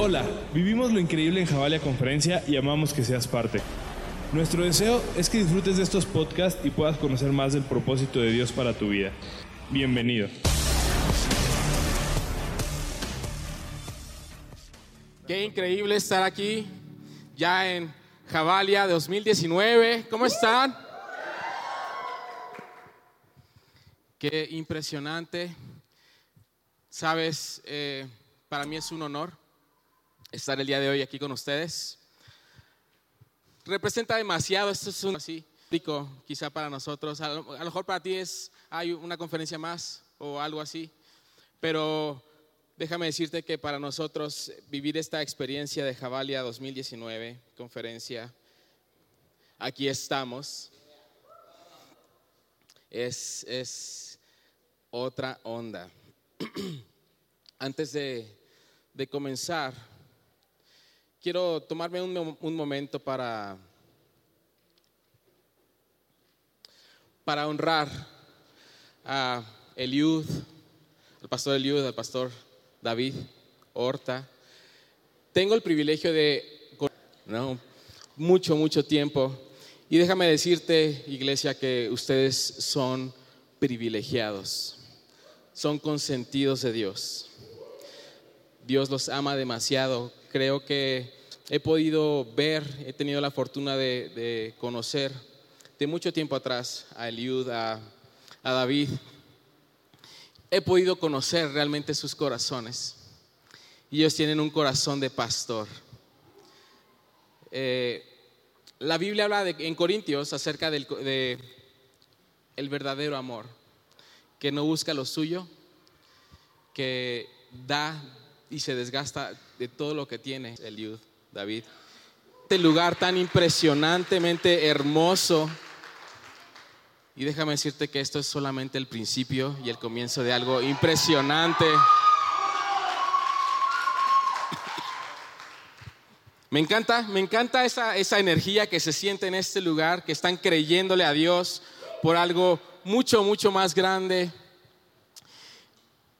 Hola, vivimos lo increíble en Javalia Conferencia y amamos que seas parte. Nuestro deseo es que disfrutes de estos podcasts y puedas conocer más del propósito de Dios para tu vida. Bienvenido. Qué increíble estar aquí ya en Javalia 2019. ¿Cómo están? Qué impresionante. Sabes, eh, para mí es un honor estar el día de hoy aquí con ustedes. Representa demasiado, esto es un así, rico quizá para nosotros. A lo, mejor para ti es, hay una conferencia más o algo así, pero déjame decirte que para nosotros vivir esta experiencia de Javalia 2019, conferencia, aquí estamos, es, es otra onda. Antes de, de comenzar, quiero tomarme un, un momento para, para honrar a Eliud, al pastor Eliud, al pastor David Horta. Tengo el privilegio de, no, mucho, mucho tiempo. Y déjame decirte, iglesia, que ustedes son privilegiados, son consentidos de Dios. Dios los ama demasiado. Creo que he podido ver, he tenido la fortuna de, conocer de mucho tiempo atrás a Eliud, a, David. He podido conocer realmente sus corazones. Y ellos tienen un corazón de pastor. Eh, la Biblia habla en Corintios acerca del de el verdadero amor, que no busca lo suyo, que da y se desgasta de todo lo que tiene Eliud, David. Este lugar tan impresionantemente hermoso. Y déjame decirte que esto es solamente el principio y el comienzo de algo impresionante. Me encanta, me encanta esa, esa energía que se siente en este lugar, que están creyéndole a Dios por algo mucho, mucho más grande.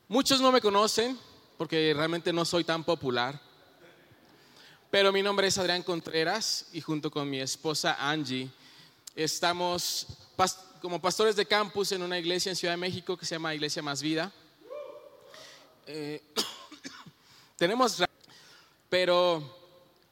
Muchos no me conocen porque realmente no soy tan popular, pero mi nombre es Adrián Contreras y junto con mi esposa Angie estamos pas como pastores de campus en una iglesia en Ciudad de México que se llama Iglesia Más Vida. Eh, tenemos, pero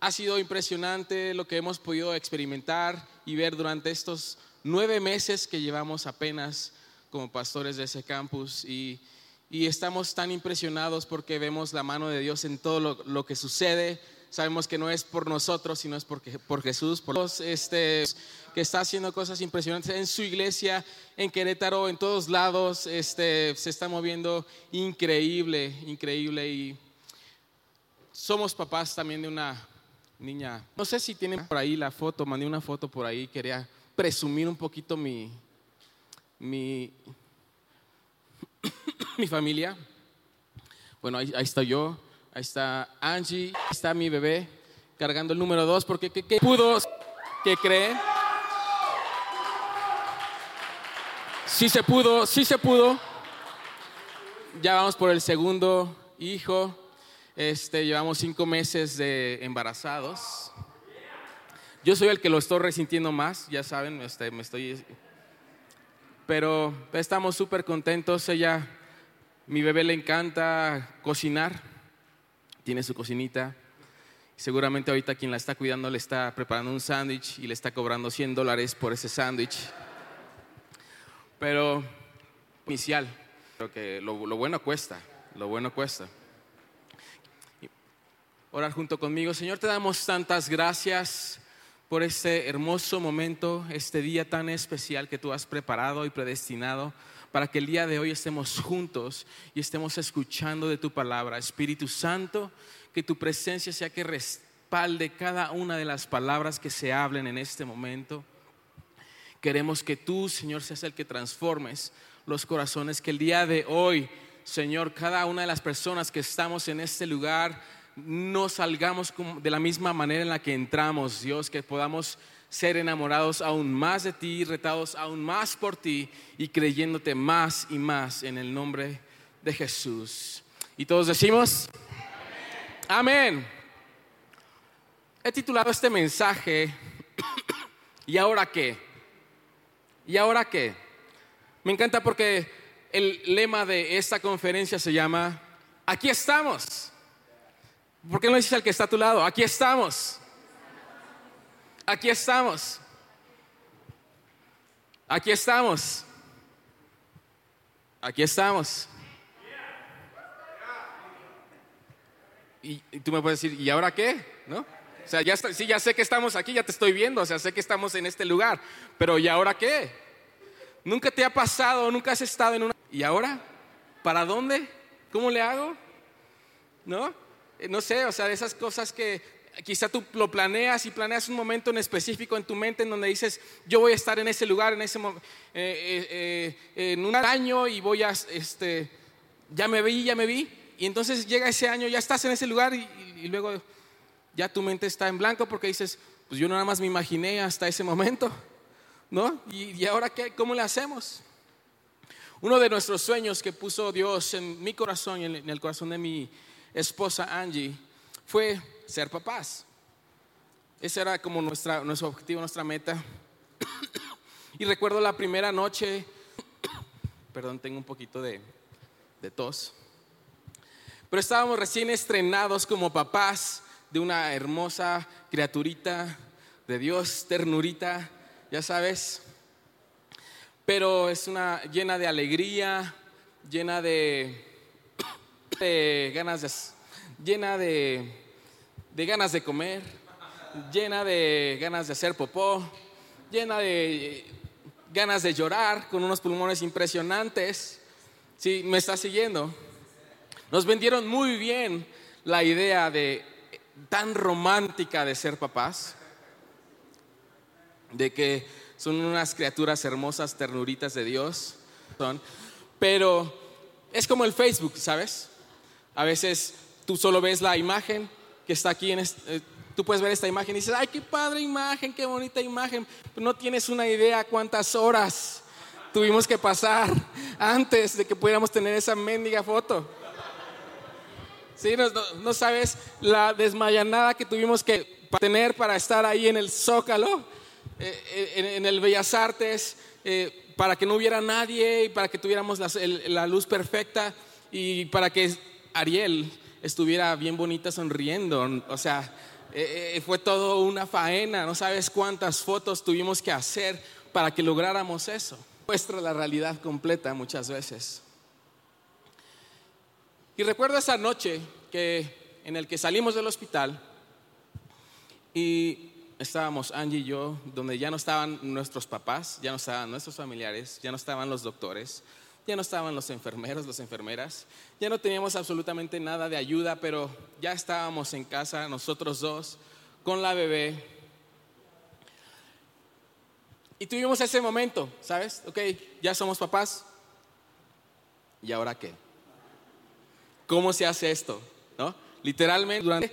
ha sido impresionante lo que hemos podido experimentar y ver durante estos nueve meses que llevamos apenas como pastores de ese campus y, y estamos tan impresionados porque vemos la mano de Dios en todo lo, lo que sucede. Sabemos que no es por nosotros, sino es porque, por Jesús, por este, que está haciendo cosas impresionantes en su iglesia, en Querétaro, en todos lados. Este, se está moviendo increíble, increíble. Y somos papás también de una niña. No sé si tienen por ahí la foto, mandé una foto por ahí, quería presumir un poquito mi, mi, mi familia. Bueno, ahí, estoy yo, ahí está Angie, ahí está mi bebé cargando el número dos, porque ¿qué, qué pudo? ¿Qué cree? Sí se pudo, sí se pudo. Ya vamos por el segundo hijo. Este, llevamos cinco meses de embarazados. Yo soy el que lo estoy resintiendo más, ya saben, este, me estoy... Pero estamos súper contentos. Ella, mi bebé le encanta cocinar, tiene su cocinita. Seguramente ahorita quien la está cuidando le está preparando un sándwich y le está cobrando 100 dólares por ese sándwich. Pero inicial, creo que lo, lo bueno cuesta, lo bueno cuesta orar junto conmigo. Señor, te damos tantas gracias por este hermoso momento, este día tan especial que tú has preparado y predestinado para que el día de hoy estemos juntos y estemos escuchando de tu palabra. Espíritu Santo, que tu presencia sea que respalde cada una de las palabras que se hablen en este momento. Queremos que tú, Señor, seas el que transformes los corazones, que el día de hoy, Señor, cada una de las personas que estamos en este lugar, no salgamos de la misma manera en la que entramos, Dios, que podamos ser enamorados aún más de ti, retados aún más por ti y creyéndote más y más en el nombre de Jesús. Y todos decimos, amén. he titulado este mensaje, ¿y ahora qué? ¿Y ahora qué? Me encanta porque el lema de esta conferencia se llama, aquí estamos. ¿Por qué no dices al que está a tu lado? Aquí estamos. Aquí estamos. Aquí estamos. Aquí estamos. Y, tú me puedes decir, ¿y ahora qué? ¿No? O sea, ya, sí, ya sé que estamos aquí, ya te estoy viendo, o sea, sé que estamos en este lugar, pero ¿y ahora qué? Nunca te ha pasado, nunca has estado en una... ¿Y ahora? ¿Para dónde? ¿Cómo le hago? ¿No? Eh, no sé, o sea, de esas cosas que quizá tú lo planeas y planeas un momento en específico en tu mente en donde dices, yo voy a estar en ese lugar, en ese eh, eh, en un año y voy a, este, ya me vi, ya me vi, y entonces llega ese año, ya estás en ese lugar y, luego ya tu mente está en blanco porque dices, pues yo nada más me imaginé hasta ese momento, ¿no? ¿Y, ahora qué? ¿Cómo le hacemos? Uno de nuestros sueños que puso Dios en mi corazón y en el corazón de mi esposa Angie fue ser papás. Ese era como nuestra, nuestro objetivo, nuestra meta. y recuerdo la primera noche, perdón, tengo un poquito de, de tos. Pero estábamos recién estrenados como papás de una hermosa criaturita de Dios, ternurita, ya sabes. Pero es una llena de alegría, llena de, ganas de, llena de, de ganas de comer, llena de ganas de hacer popó, llena de ganas de llorar, con unos pulmones impresionantes. Si me está siguiendo. Nos vendieron muy bien la idea de tan romántica de ser papás, de que son unas criaturas hermosas, ternuritas de Dios, son, pero es como el Facebook, ¿sabes? A veces tú solo ves la imagen que está aquí en eh, tú puedes ver esta imagen y dices, ay, qué padre imagen, qué bonita imagen, pero no tienes una idea cuántas horas tuvimos que pasar antes de que pudiéramos tener esa mendiga foto. Sí, no, sabes la desmayanada que tuvimos que tener para estar ahí en el Zócalo, eh, eh, en, el Bellas Artes, para que no hubiera nadie y para que tuviéramos la, luz perfecta y para que Ariel estuviera bien bonita sonriendo. O sea, fue todo una faena, no sabes cuántas fotos tuvimos que hacer para que lográramos eso. Muestra la realidad completa muchas veces. Y recuerdo esa noche que, en el que salimos del hospital y estábamos Angie y yo, donde ya no estaban nuestros papás, ya no estaban nuestros familiares, ya no estaban los doctores, ya no estaban los enfermeros, las enfermeras, ya no teníamos absolutamente nada de ayuda, pero ya estábamos en casa nosotros dos con la bebé. Y tuvimos ese momento, ¿sabes? Ok, ya somos papás. ¿Y ahora qué? ¿Cómo se hace esto? ¿No? Literalmente, durante,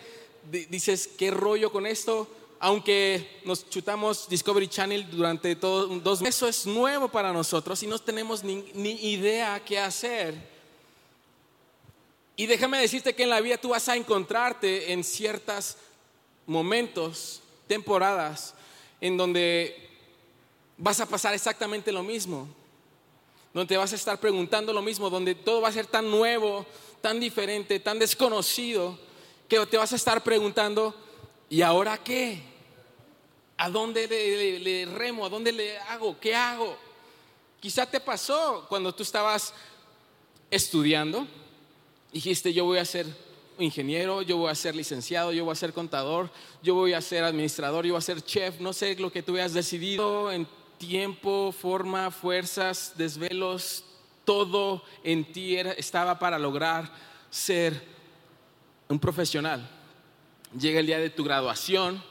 dices, ¿qué rollo con esto? Aunque nos chutamos Discovery Channel durante todos dos meses, eso es nuevo para nosotros y no tenemos ni, ni idea qué hacer. Y déjame decirte que en la vida tú vas a encontrarte en ciertos momentos, temporadas, en donde vas a pasar exactamente lo mismo, donde te vas a estar preguntando lo mismo, donde todo va a ser tan nuevo, tan diferente, tan desconocido, que te vas a estar preguntando, ¿y ahora qué? ¿A dónde le, remo? ¿A dónde le hago? ¿Qué hago? Quizá te pasó cuando tú estabas estudiando, dijiste, yo voy a ser ingeniero, yo voy a ser licenciado, yo voy a ser contador, yo voy a ser administrador, yo voy a ser chef, no sé lo que tú hayas decidido en tiempo, forma, fuerzas, desvelos, todo en ti estaba para lograr ser un profesional. Llega el día de tu graduación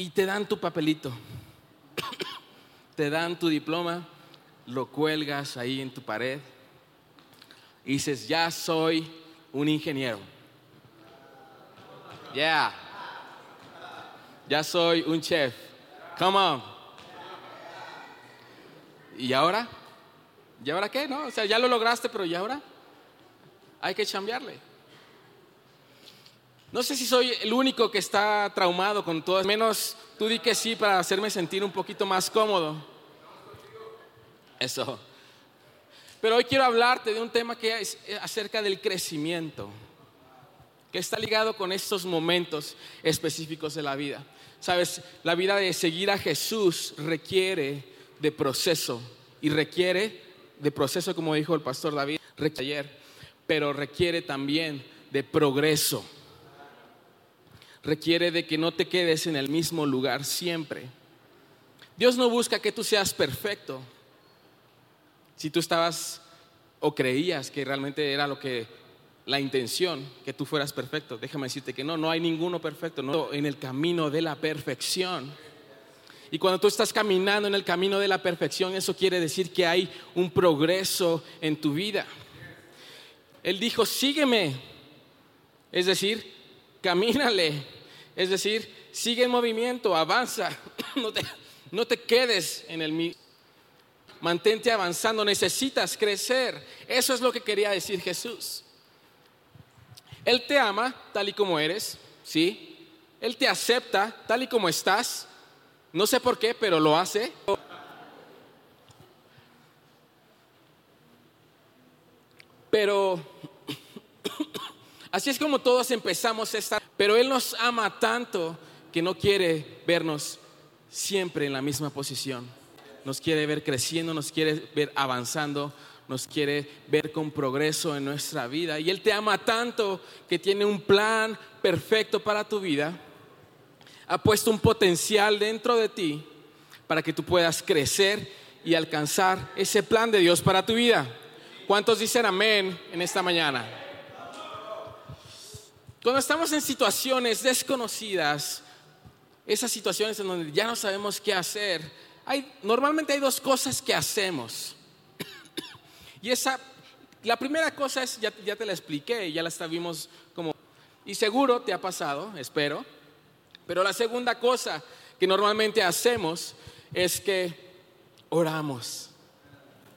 y te dan tu papelito, te dan tu diploma, lo cuelgas ahí en tu pared y dices, ya soy un ingeniero. Ya, ya soy un chef. Come on. ¿Y ahora? ¿Y ahora qué? No? O sea, ya lo lograste, pero ¿y ahora? Hay que chambearle. No sé si soy el único que está traumado con todo, menos tú di que sí para hacerme sentir un poquito más cómodo. Eso. Pero hoy quiero hablarte de un tema que es acerca del crecimiento, que está ligado con estos momentos específicos de la vida. Sabes, la vida de seguir a Jesús requiere de proceso y requiere de proceso, como dijo el pastor David ayer, pero requiere también de progreso. Requiere de que no te quedes en el mismo lugar siempre. Dios no busca que tú seas perfecto. Si tú estabas o creías que realmente era lo que la intención, que tú fueras perfecto, déjame decirte que no, no hay ninguno perfecto, no en el camino de la perfección. Y cuando tú estás caminando en el camino de la perfección, eso quiere decir que hay un progreso en tu vida. Él dijo, sígueme. Es decir, camínale. Es decir, sigue en movimiento, avanza. No te, no te quedes en el mismo mantente avanzando, necesitas crecer. Eso es lo que quería decir Jesús. Él te ama tal y como eres, ¿sí? Él te acepta tal y como estás. No sé por qué, pero lo hace. Pero así es como todos empezamos esta, pero Él nos ama tanto que no quiere vernos siempre en la misma posición nos quiere ver creciendo, nos quiere ver avanzando, nos quiere ver con progreso en nuestra vida. Y Él te ama tanto que tiene un plan perfecto para tu vida. Ha puesto un potencial dentro de ti para que tú puedas crecer y alcanzar ese plan de Dios para tu vida. ¿Cuántos dicen amén en esta mañana? Cuando estamos en situaciones desconocidas, esas situaciones en donde ya no sabemos qué hacer, normalmente hay dos cosas que hacemos. y esa, la primera cosa es, ya, ya te la expliqué, ya la vimos como, y seguro te ha pasado, espero. Pero la segunda cosa que normalmente hacemos es que oramos,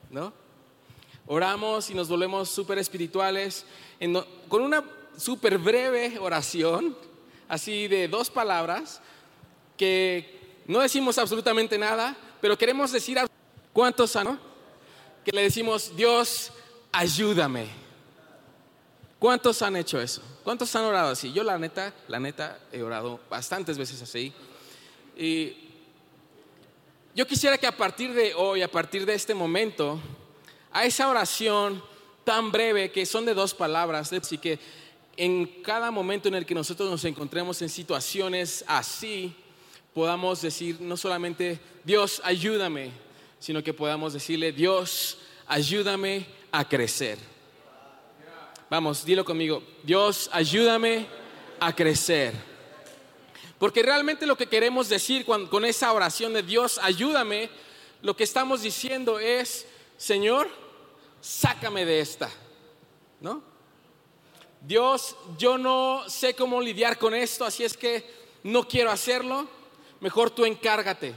¿no? Oramos y nos volvemos súper espirituales con una súper breve oración, así de dos palabras, que no decimos absolutamente nada, pero queremos decir a cuántos han, que le decimos, Dios, ayúdame. ¿Cuántos han hecho eso? ¿Cuántos han orado así? Yo la neta, la neta, he orado bastantes veces así. Y yo quisiera que a partir de hoy, a partir de este momento, a esa oración tan breve que son de dos palabras, así que en cada momento en el que nosotros nos encontremos en situaciones así, podamos decir no solamente Dios ayúdame, sino que podamos decirle Dios ayúdame a crecer. Vamos, dilo conmigo, Dios ayúdame a crecer. Porque realmente lo que queremos decir con, esa oración de Dios ayúdame, lo que estamos diciendo es, Señor, sácame de esta. ¿No? Dios, yo no sé cómo lidiar con esto, así es que no quiero hacerlo mejor tú encárgate.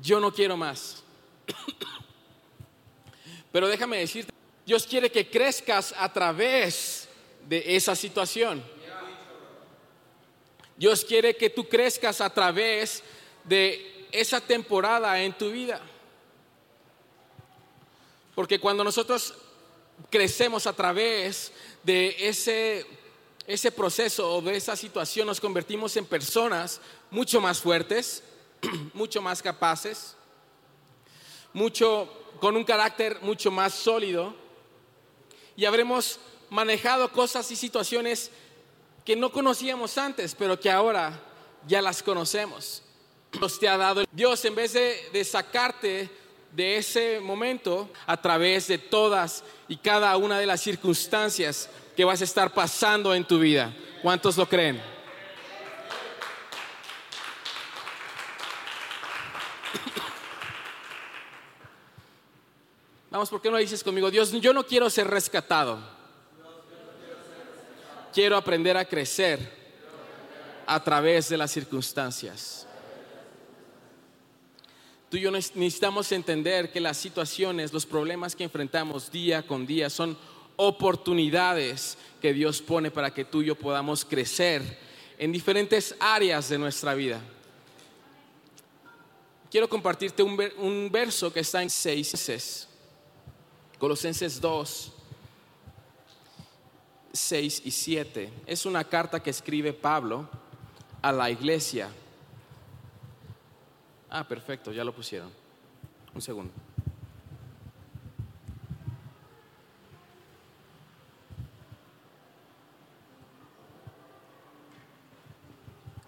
Yo no quiero más. Pero déjame decirte, Dios quiere que crezcas a través de esa situación. Dios quiere que tú crezcas a través de esa temporada en tu vida. Porque cuando nosotros crecemos a través de ese ese proceso o de esa situación nos convertimos en personas mucho más fuertes, mucho más capaces, mucho con un carácter mucho más sólido y habremos manejado cosas y situaciones que no conocíamos antes, pero que ahora ya las conocemos. Dios te ha dado Dios en vez de, de sacarte de ese momento a través de todas y cada una de las circunstancias que vas a estar pasando en tu vida. ¿Cuántos lo creen? Vamos, ¿por qué no dices conmigo? Dios, yo no quiero ser rescatado. Quiero aprender a crecer a través de las circunstancias. Tú y yo necesitamos entender que las situaciones, los problemas que enfrentamos día con día son oportunidades que Dios pone para que tú y yo podamos crecer en diferentes áreas de nuestra vida. Quiero compartirte un, un verso que está en seis, Colosenses 2, 6 y 7. Es una carta que escribe Pablo a la iglesia. Ah, perfecto, ya lo pusieron. Un segundo.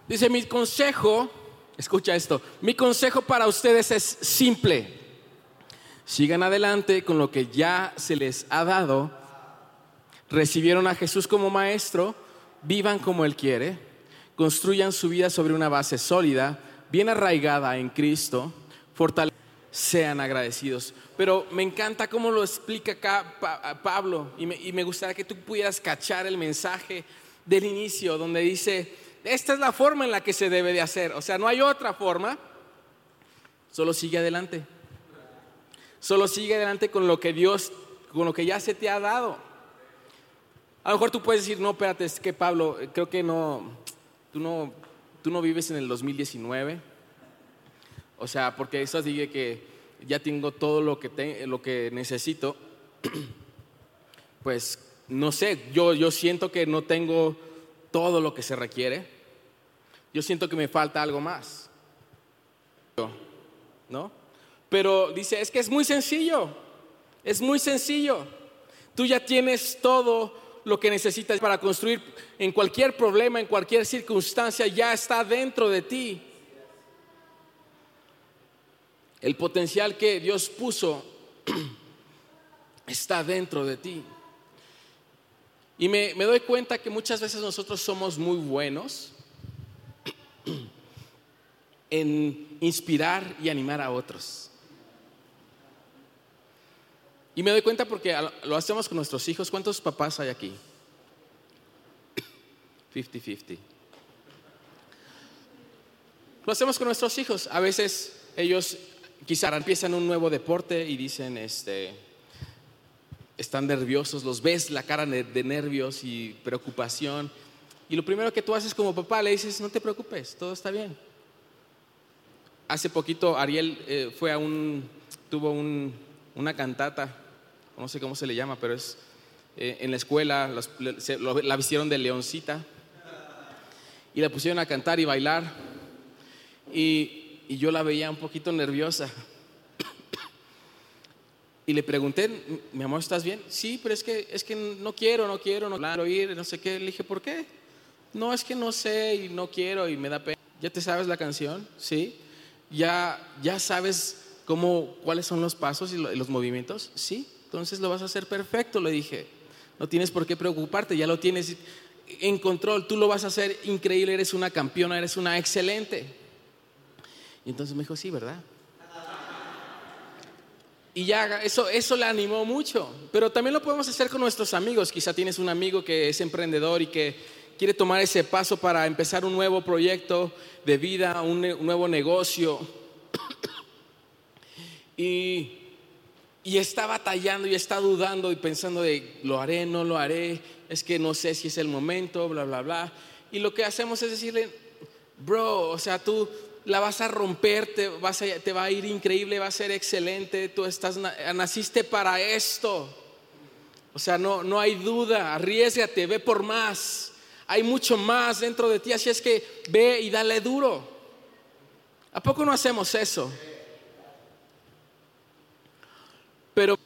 Dice, mi consejo, escucha esto, mi consejo para ustedes es simple. Sigan adelante con lo que ya se les ha dado. Recibieron a Jesús como maestro, vivan como Él quiere, construyan su vida sobre una base sólida, bien arraigada en Cristo, fortale- sean agradecidos. Pero me encanta cómo lo explica acá Pa- Pablo y me, y gustaría que tú pudieras cachar el mensaje del inicio, donde dice, esta es la forma en la que se debe de hacer, o sea, no hay otra forma, solo sigue adelante. Solo sigue adelante con lo que Dios, con lo que ya se te ha dado. A lo mejor tú puedes decir, no, espérate, es que Pablo, creo que no, tú no, tú no vives en el 2019. O sea, porque eso dice que ya tengo todo lo que, te- lo que necesito. Pues no sé, yo, yo siento que no tengo todo lo que se requiere. Yo siento que me falta algo más. ¿No? Pero dice, es que es muy sencillo. Es muy sencillo. Tú ya tienes todo lo que necesitas para construir en cualquier problema, en cualquier circunstancia, ya está dentro de ti. El potencial que Dios puso está dentro de ti. Y me, doy cuenta que muchas veces nosotros somos muy buenos en inspirar y animar a otros. Y me doy cuenta porque lo hacemos con nuestros hijos. ¿Cuántos papás hay aquí? 50-50. Lo hacemos con nuestros hijos. A veces ellos quizá empiezan un nuevo deporte y dicen, este, están nerviosos, los ves la cara de de nervios y preocupación. Y lo primero que tú haces como papá le dices, no te preocupes, todo está bien. Hace poquito Ariel eh, fue a un, tuvo un- una cantata, no sé cómo se le llama, pero es eh, en la escuela, la vistieron de leoncita y la pusieron a cantar y bailar. Y, yo la veía un poquito nerviosa. Y le pregunté, mi amor, ¿estás bien? Sí, pero es que, es que no quiero, no quiero, no quiero ir, no sé qué. Le dije, ¿por qué? No, es que no sé y no quiero y me da pena. ¿Ya te sabes la canción? Sí. ¿Ya, ya sabes cómo, cuáles son los pasos y los movimientos? Sí. Entonces lo vas a hacer perfecto, le dije. No tienes por qué preocuparte, ya lo tienes en control. Tú lo vas a hacer increíble, eres una campeona, eres una excelente. Y entonces me dijo, sí, ¿verdad? Y ya eso, eso le animó mucho. Pero también lo podemos hacer con nuestros amigos. Quizá tienes un amigo que es emprendedor y que quiere tomar ese paso para empezar un nuevo proyecto de vida, un, un nuevo negocio. y, y está batallando y está dudando y pensando de, ¿lo haré, no lo haré? Es que no sé si es el momento, bla, bla, bla. Y lo que hacemos es decirle, bro, o sea, tú la vas a romper, te, vas a- te va a ir increíble, va a ser excelente, tú estás, na- naciste para esto. O sea, no, no hay duda, arriesgate, ve por más. Hay mucho más dentro de ti, así es que ve y dale duro. ¿A poco no hacemos eso? Pero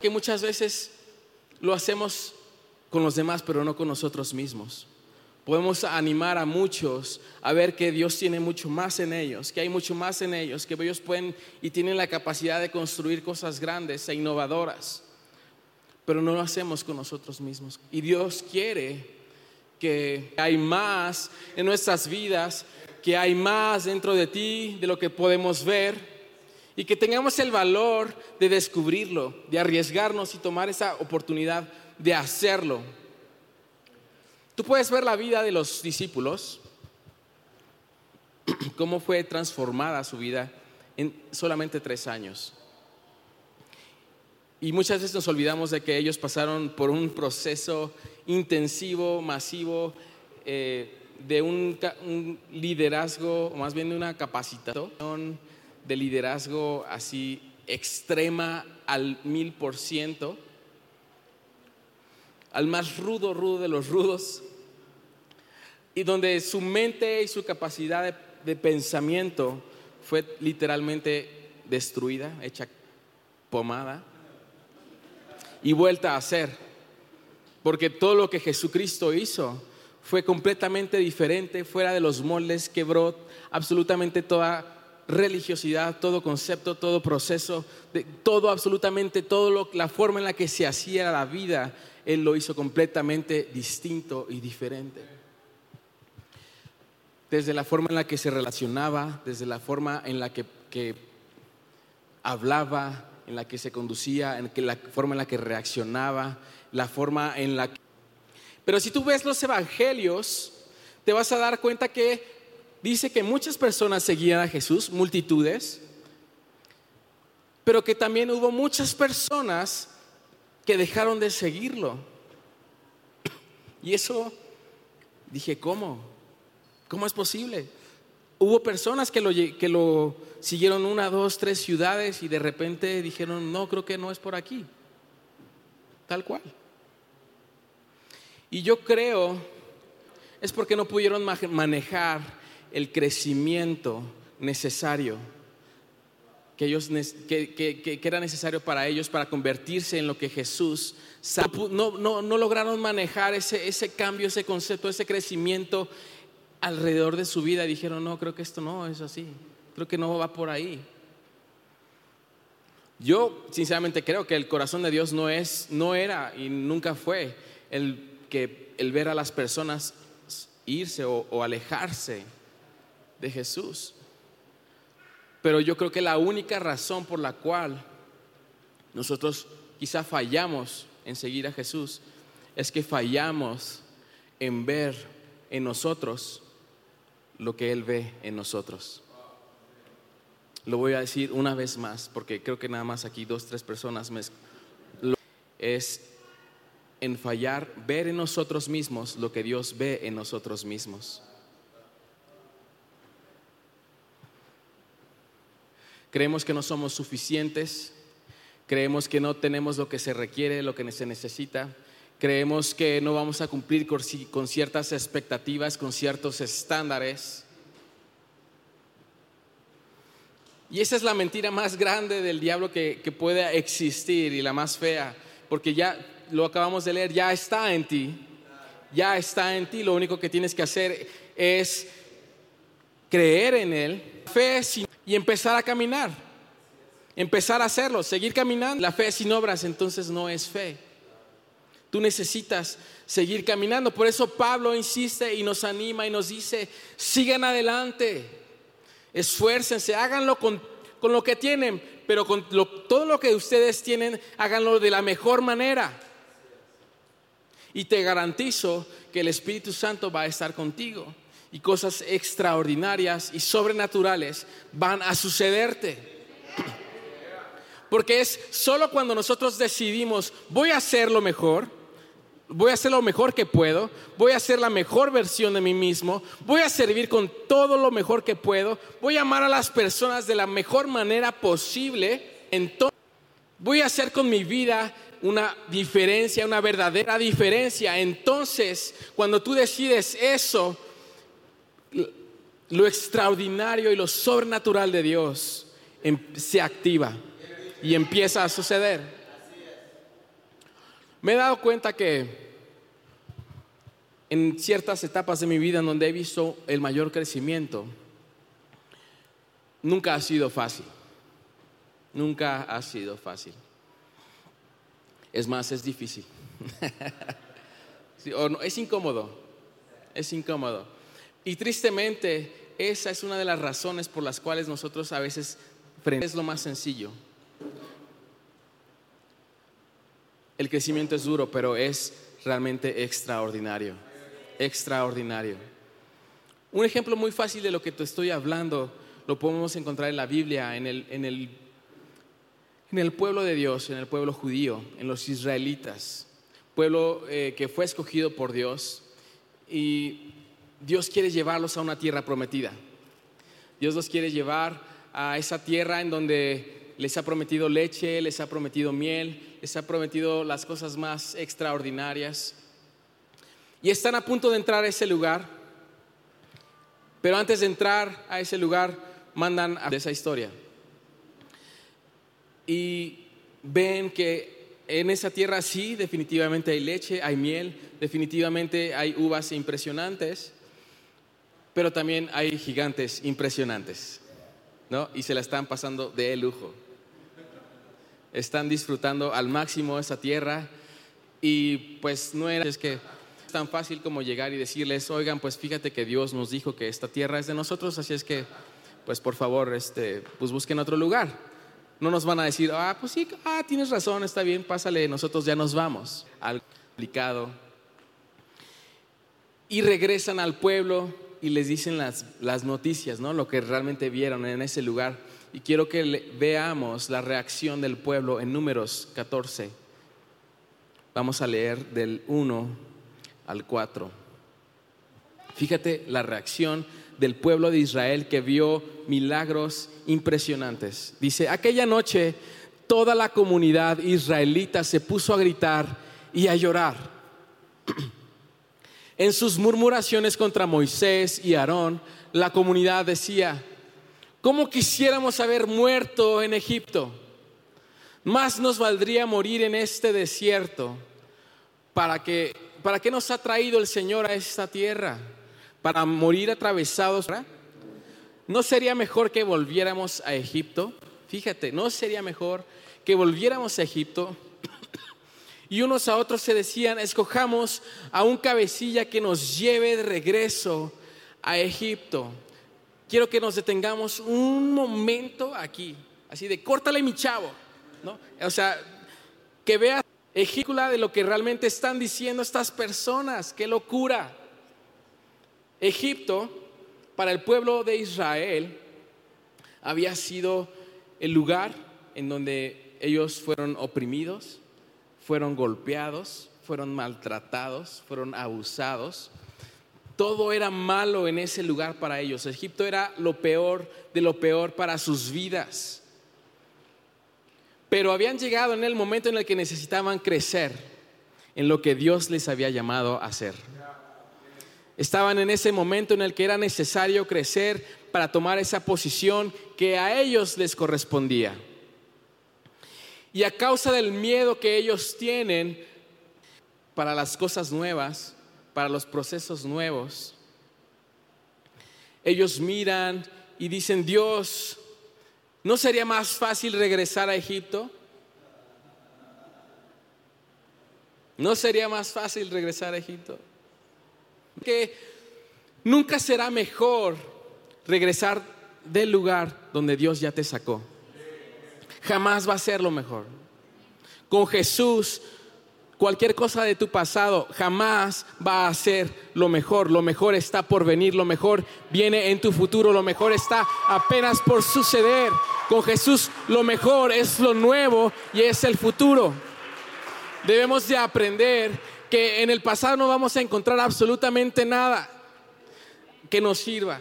que muchas veces lo hacemos con los demás, pero no con nosotros mismos. Podemos animar a muchos a ver que Dios tiene mucho más en ellos, que hay mucho más en ellos, que ellos pueden y tienen la capacidad de construir cosas grandes e innovadoras, pero no lo hacemos con nosotros mismos. Y Dios quiere que hay más en nuestras vidas, que hay más dentro de ti de lo que podemos ver y que tengamos el valor de descubrirlo, de arriesgarnos y tomar esa oportunidad de hacerlo. Tú puedes ver la vida de los discípulos, cómo fue transformada su vida en solamente tres años. Y muchas veces nos olvidamos de que ellos pasaron por un proceso intensivo, masivo, eh, de un, un, liderazgo, o más bien de una capacitación de liderazgo así extrema al mil por ciento, al más rudo, rudo de los rudos, y donde su mente y su capacidad de, pensamiento fue literalmente destruida, hecha pomada y vuelta a hacer. Porque todo lo que Jesucristo hizo fue completamente diferente, fuera de los moldes, quebró absolutamente toda religiosidad, todo concepto, todo proceso, de, todo absolutamente, todo lo, la forma en la que se hacía la vida, Él lo hizo completamente distinto y diferente. Desde la forma en la que se relacionaba, desde la forma en la que, que hablaba, en la que se conducía, en que la forma en la que reaccionaba, la forma en la que... Pero si tú ves los evangelios, te vas a dar cuenta que dice que muchas personas seguían a Jesús, multitudes, pero que también hubo muchas personas que dejaron de seguirlo. Y eso, dije, ¿cómo? ¿Cómo es posible? Hubo personas que lo, que lo siguieron una, dos, tres ciudades y de repente dijeron, no, creo que no es por aquí. Tal cual. Y yo creo, es porque no pudieron manejar el crecimiento necesario que, ellos, que, que, que, era necesario para ellos para convertirse en lo que Jesús no, no, no lograron manejar ese, ese cambio, ese concepto, ese crecimiento alrededor de su vida dijeron, no, creo que esto no es así, creo que no va por ahí. Yo sinceramente creo que el corazón de Dios no es, no era y nunca fue el que el ver a las personas irse o, o alejarse de Jesús. Pero yo creo que la única razón por la cual nosotros quizá fallamos en seguir a Jesús es que fallamos en ver en nosotros lo que Él ve en nosotros. Lo voy a decir una vez más, porque creo que nada más aquí dos, tres personas me... Es en fallar, ver en nosotros mismos lo que Dios ve en nosotros mismos. Creemos que no somos suficientes, creemos que no tenemos lo que se requiere, lo que se necesita, Creemos que no vamos a cumplir con ciertas expectativas, con ciertos estándares. Y esa es la mentira más grande del diablo que, que existir y la más fea, porque ya lo acabamos de leer, ya está en ti, ya está en ti, lo único que tienes que hacer es creer en Él, fe y empezar a caminar, empezar a hacerlo, seguir caminando. La fe sin obras entonces no es fe. Tú necesitas seguir caminando. Por eso Pablo insiste y nos anima y nos dice, sigan adelante, esfuércense, háganlo con, con lo que tienen, pero con todo lo que ustedes tienen, háganlo de la mejor manera. Y te garantizo que el Espíritu Santo va a estar contigo y cosas extraordinarias y sobrenaturales van a sucederte. Porque es solo cuando nosotros decidimos, voy a hacer lo mejor, voy a hacer lo mejor que puedo, voy a hacer la mejor versión de mí mismo, voy a servir con todo lo mejor que puedo, voy a amar a las personas de la mejor manera posible, entonces voy a hacer con mi vida una diferencia, una verdadera diferencia. Entonces, cuando tú decides eso, lo extraordinario y lo sobrenatural de Dios em, se activa y empieza a suceder. Me he dado cuenta que en ciertas etapas de mi vida en donde he visto el mayor crecimiento, nunca ha sido fácil. Nunca ha sido fácil. Es más, es difícil. es incómodo. Es incómodo. Y tristemente, esa es una de las razones por las cuales nosotros a veces es lo más sencillo. El crecimiento es duro, pero es realmente extraordinario. Extraordinario. Un ejemplo muy fácil de lo que te estoy hablando lo podemos encontrar en la Biblia, en el, en el en el pueblo de Dios, en el pueblo judío, en los israelitas, pueblo eh, que fue escogido por Dios y Dios quiere llevarlos a una tierra prometida. Dios los quiere llevar a esa tierra en donde les ha prometido leche, les ha prometido miel, les ha prometido las cosas más extraordinarias. Y están a punto de entrar a ese lugar, pero antes de entrar a ese lugar mandan a esa historia. Y ven que en esa tierra sí, definitivamente hay leche, hay miel, definitivamente hay uvas impresionantes, pero también hay gigantes impresionantes, ¿no? Y se la están pasando de lujo. Están disfrutando al máximo esa tierra y pues no es que tan fácil como llegar y decirles, oigan, pues fíjate que Dios nos dijo que esta tierra es de nosotros, así es que, pues por favor, este, pues busquen otro lugar. No nos van a decir, ah, pues sí, ah, tienes razón, está bien, pásale, nosotros ya nos vamos. Algo complicado. Y regresan al pueblo y les dicen las, las noticias, ¿no? Lo que realmente vieron en ese lugar. Y quiero que veamos la reacción del pueblo en números 14. Vamos a leer del 1 al 4. Fíjate la reacción del pueblo de Israel que vio milagros impresionantes. Dice, aquella noche toda la comunidad israelita se puso a gritar y a llorar. En sus murmuraciones contra Moisés y Aarón, la comunidad decía, ¿cómo quisiéramos haber muerto en Egipto? Más nos valdría morir en este desierto. ¿Para que ¿Para qué nos ha traído el Señor a esta tierra? ¿Para morir atravesados? ¿No sería mejor que volviéramos a Egipto? Fíjate, ¿no sería mejor que volviéramos a Egipto? Y unos a otros se decían, escojamos a un cabecilla que nos lleve de regreso a Egipto. Quiero que nos detengamos un momento aquí, así de córtale mi chavo, ¿no? O sea, que veas ejícula de lo que realmente están diciendo estas personas. ¡Qué locura! Egipto, para el pueblo de Israel, había sido el lugar en donde ellos fueron oprimidos, fueron golpeados, fueron maltratados, fueron abusados. Todo era malo en ese lugar para ellos. Egipto era lo peor de lo peor para sus vidas pero habían llegado en el momento en el que necesitaban crecer en lo que Dios les había llamado a hacer. Estaban en ese momento en el que era necesario crecer para tomar esa posición que a ellos les correspondía. Y a causa del miedo que ellos tienen para las cosas nuevas, para los procesos nuevos, ellos miran y dicen, Dios, ¿No sería más fácil regresar a Egipto? ¿No sería más fácil regresar a Egipto? Que nunca será mejor regresar del lugar donde Dios ya te sacó. Jamás va a ser lo mejor. Con Jesús Cualquier cosa de tu pasado jamás va a ser lo mejor. Lo mejor está por venir, lo mejor viene en tu futuro, lo mejor está apenas por suceder. Con Jesús lo mejor es lo nuevo y es el futuro. Debemos de aprender que en el pasado no vamos a encontrar absolutamente nada que nos sirva.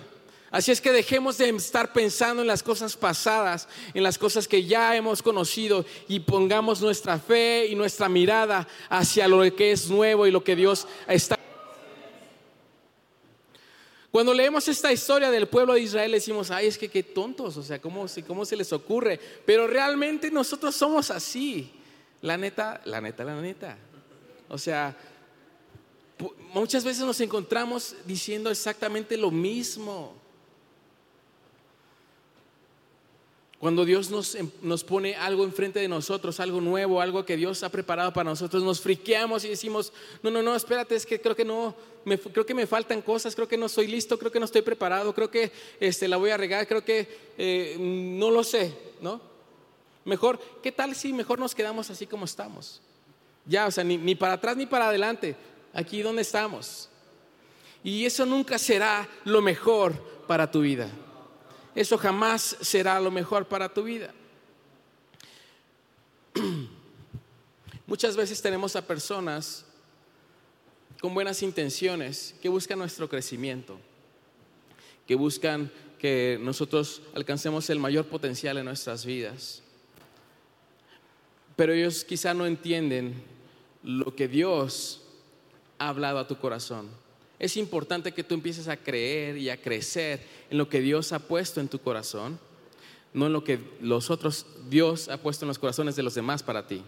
Así es que dejemos de estar pensando en las cosas pasadas, en las cosas que ya hemos conocido y pongamos nuestra fe y nuestra mirada hacia lo que es nuevo y lo que Dios está. Cuando leemos esta historia del pueblo de Israel decimos, ay, es que qué tontos, o sea, ¿cómo, cómo se les ocurre? Pero realmente nosotros somos así. La neta, la neta, la neta. O sea, muchas veces nos encontramos diciendo exactamente lo mismo. Cuando Dios nos, em, nos, pone algo enfrente de nosotros, algo nuevo, algo que Dios ha preparado para nosotros, nos friqueamos y decimos, no, no, no, espérate, es que creo que no, me, creo que me faltan cosas, creo que no estoy listo, creo que no estoy preparado, creo que este, la voy a regar, creo que eh, no lo sé, ¿no? Mejor, ¿qué tal si mejor nos quedamos así como estamos? Ya, o sea, ni, ni para atrás ni para adelante, aquí donde estamos. Y eso nunca será lo mejor para tu vida eso jamás será lo mejor para tu vida. Muchas veces tenemos a personas con buenas intenciones que buscan nuestro crecimiento, que buscan que nosotros alcancemos el mayor potencial en nuestras vidas. Pero ellos quizá no entienden lo que Dios ha hablado a tu corazón. Es importante que tú empieces a creer y a crecer en lo que Dios ha puesto en tu corazón, no en lo que los otros Dios ha puesto en los corazones de los demás para ti.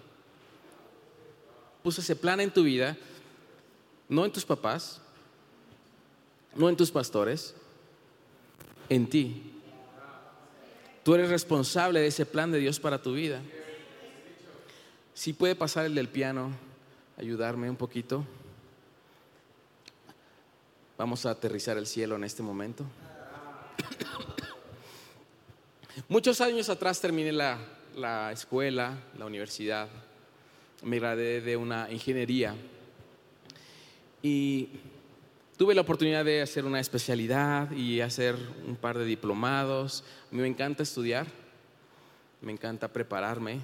Puso ese plan en tu vida, no en tus papás, no en tus pastores, en ti. Tú eres responsable de ese plan de Dios para tu vida. Si puede pasar el del piano, ayudarme un poquito. Vamos a aterrizar el cielo en este momento. Muchos años atrás terminé la, la escuela, la universidad. Me gradué de una ingeniería. Y tuve la oportunidad de hacer una especialidad y hacer un par de diplomados. A mí me encanta estudiar, me encanta prepararme,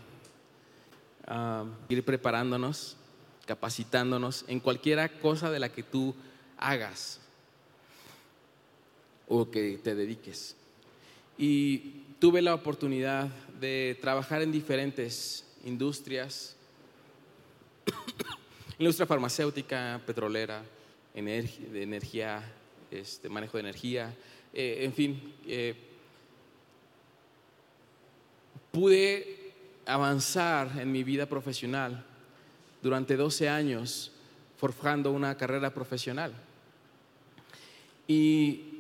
ah, ir preparándonos, capacitándonos en cualquiera cosa de la que tú hagas o que te dediques. Y tuve la oportunidad de trabajar en diferentes industrias, industria farmacéutica, petrolera, de energía, este, manejo de energía, eh, en fin, eh, pude avanzar en mi vida profesional durante 12 años forjando una carrera profesional. Y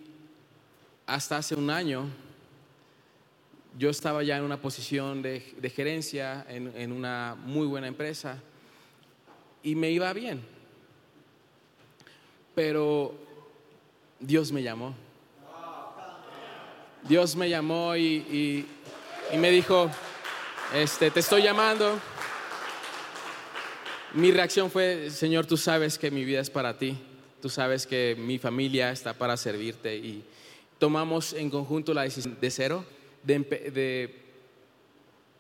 hasta hace un año yo estaba ya en una posición de, gerencia en, una muy buena empresa y me iba bien. Pero Dios me llamó. Dios me llamó y, me dijo, este, te estoy llamando. Mi reacción fue, Señor, tú sabes que mi vida es para ti. Tú sabes que mi familia está para servirte y, tomamos en conjunto la decisión de cero, de,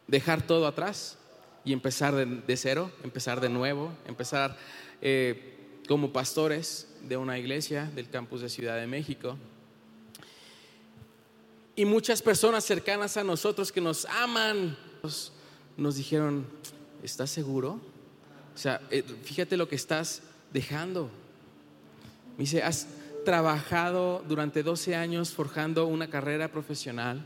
dejar todo atrás y empezar de, cero, empezar de nuevo, empezar eh, como pastores de una iglesia del campus de Ciudad de México. Y muchas personas cercanas a nosotros que nos aman nos, dijeron, ¿estás seguro? O sea, eh, fíjate lo que estás dejando. Me dice, trabajado durante 12 años forjando una carrera profesional,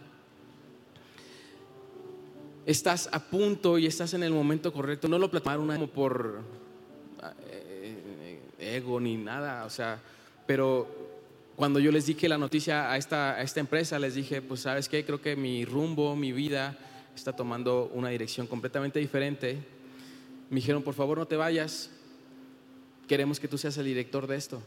estás a punto y estás en el momento correcto, no lo platicaron como por eh, ego ni nada, o sea, pero cuando yo les dije la noticia a esta, a esta empresa, les dije, pues sabes qué, creo que mi rumbo, mi vida está tomando una dirección completamente diferente. Me dijeron, por favor no te vayas, queremos que tú seas el director de esto.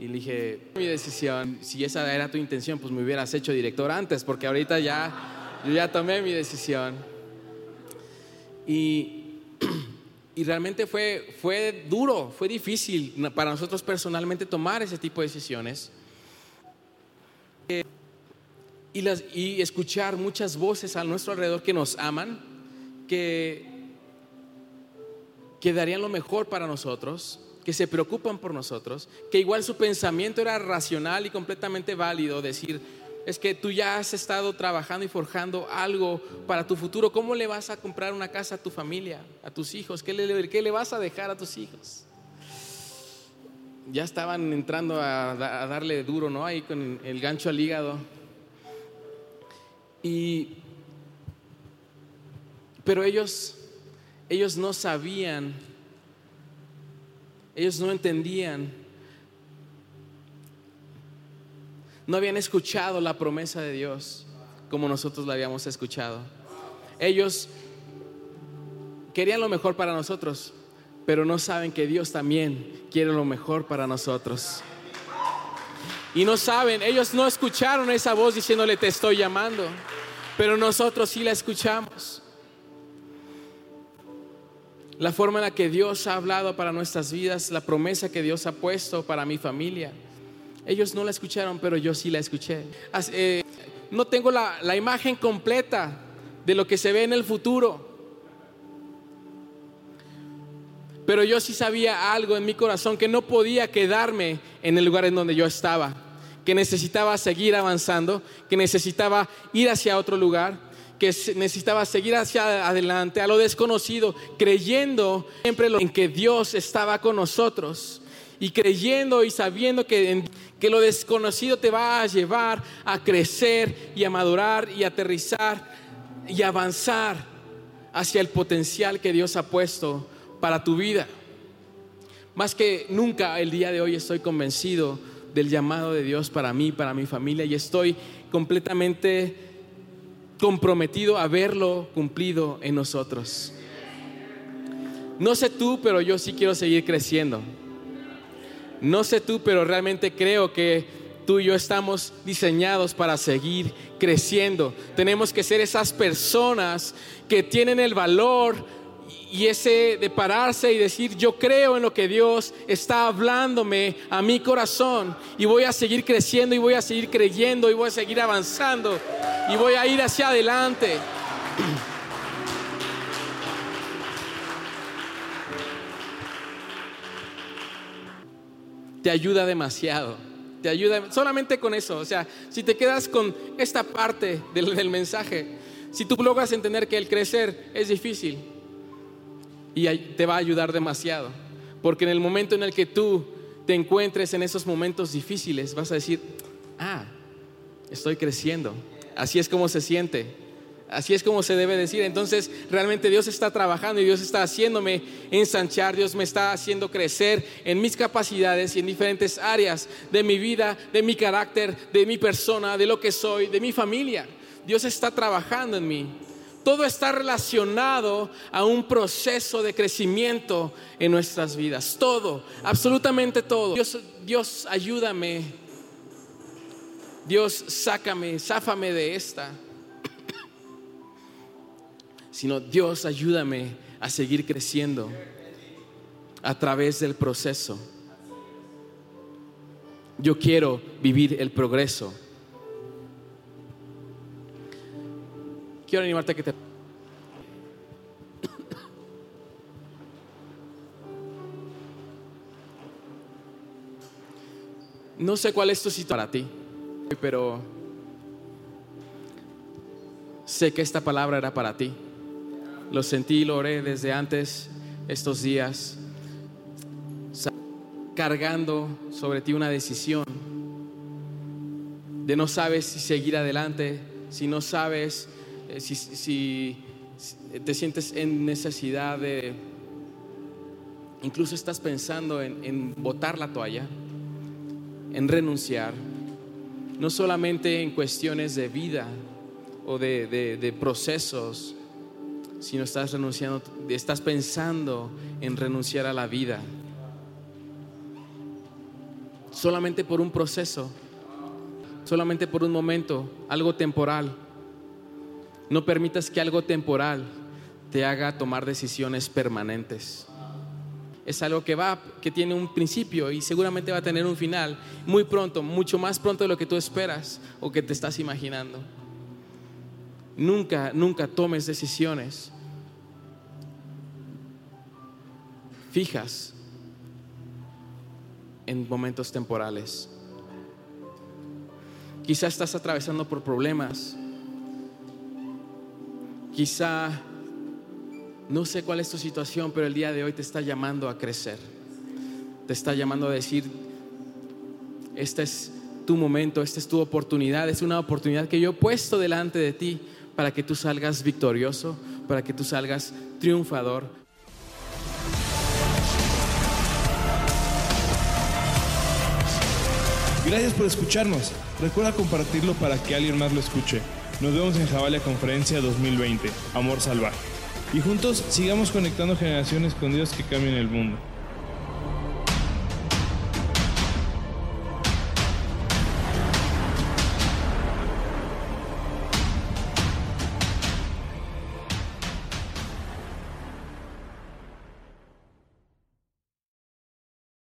Y le dije, mi decisión, si esa era tu intención, pues me hubieras hecho director antes, porque ahorita ya, yo ya tomé mi decisión. Y, y realmente fue, fue duro, fue difícil para nosotros personalmente tomar ese tipo de decisiones. Y, las, y escuchar muchas voces a nuestro alrededor que nos aman, que, que darían lo mejor para nosotros que se preocupan por nosotros, que igual su pensamiento era racional y completamente válido, decir, es que tú ya has estado trabajando y forjando algo para tu futuro, ¿cómo le vas a comprar una casa a tu familia, a tus hijos? ¿Qué le, qué le vas a dejar a tus hijos? Ya estaban entrando a, darle duro, ¿no? Ahí con el gancho al hígado. Y, pero ellos, ellos no sabían ellos no entendían, no habían escuchado la promesa de Dios como nosotros la habíamos escuchado. Ellos querían lo mejor para nosotros, pero no saben que Dios también quiere lo mejor para nosotros. Y no saben, ellos no escucharon esa voz diciéndole te estoy llamando, pero nosotros sí la escuchamos la forma en la que Dios ha hablado para nuestras vidas, la promesa que Dios ha puesto para mi familia. Ellos no la escucharon, pero yo sí la escuché. Eh, no tengo la, imagen completa de lo que se ve en el futuro, Pero yo sí sabía algo en mi corazón que no podía quedarme en el lugar en donde yo estaba, que necesitaba seguir avanzando, que necesitaba ir hacia otro lugar, que necesitaba seguir hacia adelante, a lo desconocido, creyendo siempre en que Dios estaba con nosotros y creyendo y sabiendo que, que lo desconocido te va a llevar a crecer y a madurar y aterrizar y avanzar hacia el potencial que Dios ha puesto para tu vida. Más que nunca el día de hoy estoy convencido del llamado de Dios para mí, para mi familia y estoy completamente comprometido a verlo cumplido en nosotros. No sé tú, pero yo sí quiero seguir creciendo. No sé tú, pero realmente creo que tú y yo estamos diseñados para seguir creciendo. Tenemos que ser esas personas que tienen el valor y ese de pararse y decir, yo creo en lo que Dios está hablándome a mi corazón y voy a seguir creciendo y voy a seguir creyendo y voy a seguir avanzando y voy a ir hacia adelante. te ayuda demasiado. Te ayuda solamente con eso. O sea, si te quedas con esta parte del, mensaje, si tú logras entender que el crecer es difícil y te va a ayudar demasiado. Porque en el momento en el que tú te encuentres en esos momentos difíciles, vas a decir, ah, estoy creciendo. Así es como se siente. Así es como se debe decir. Entonces, realmente Dios está trabajando y Dios está haciéndome ensanchar, Dios me está haciendo crecer en mis capacidades y en diferentes áreas de mi vida, de mi carácter, de mi persona, de lo que soy, de mi familia. Dios está trabajando en mí. Todo está relacionado a un proceso de crecimiento en nuestras vidas. Todo, absolutamente todo. Dios, Dios ayúdame. Dios, sácame, záfame de esta sino Dios ayúdame a seguir creciendo a través del proceso. Yo quiero vivir el progreso. Quiero animarte a que te... No sé cuál es tu situación para ti, pero sé que esta palabra era para ti. Lo sentí, lo oré desde antes estos días, cargando sobre ti una decisión de no sabes si seguir adelante, si no sabes eh, si, te sientes en necesidad de, incluso estás pensando en, botar la toalla, en renunciar, no solamente en cuestiones de vida o de procesos, si no estás renunciando, estás pensando en renunciar a la vida. Solamente por un proceso, solamente por un momento, algo temporal. No permitas que algo temporal te haga tomar decisiones permanentes. Es algo que va, que tiene un principio y seguramente va a tener un final muy pronto, mucho más pronto de lo que tú esperas o que te estás imaginando. Nunca, nunca tomes decisiones fijas en momentos temporales. Quizá estás atravesando por problemas. Quizá no sé cuál es tu situación, pero el día de hoy te está llamando a crecer. Te está llamando a decir, este es tu momento, esta es tu oportunidad, es una oportunidad que yo he puesto delante de ti para que tú salgas victorioso, para que tú salgas triunfador. Gracias por escucharnos. Recuerda compartirlo para que alguien más lo escuche. Nos vemos en Javalia Conferencia 2020, Amor Salvaje. Y juntos sigamos conectando generaciones con Dios que cambien el mundo.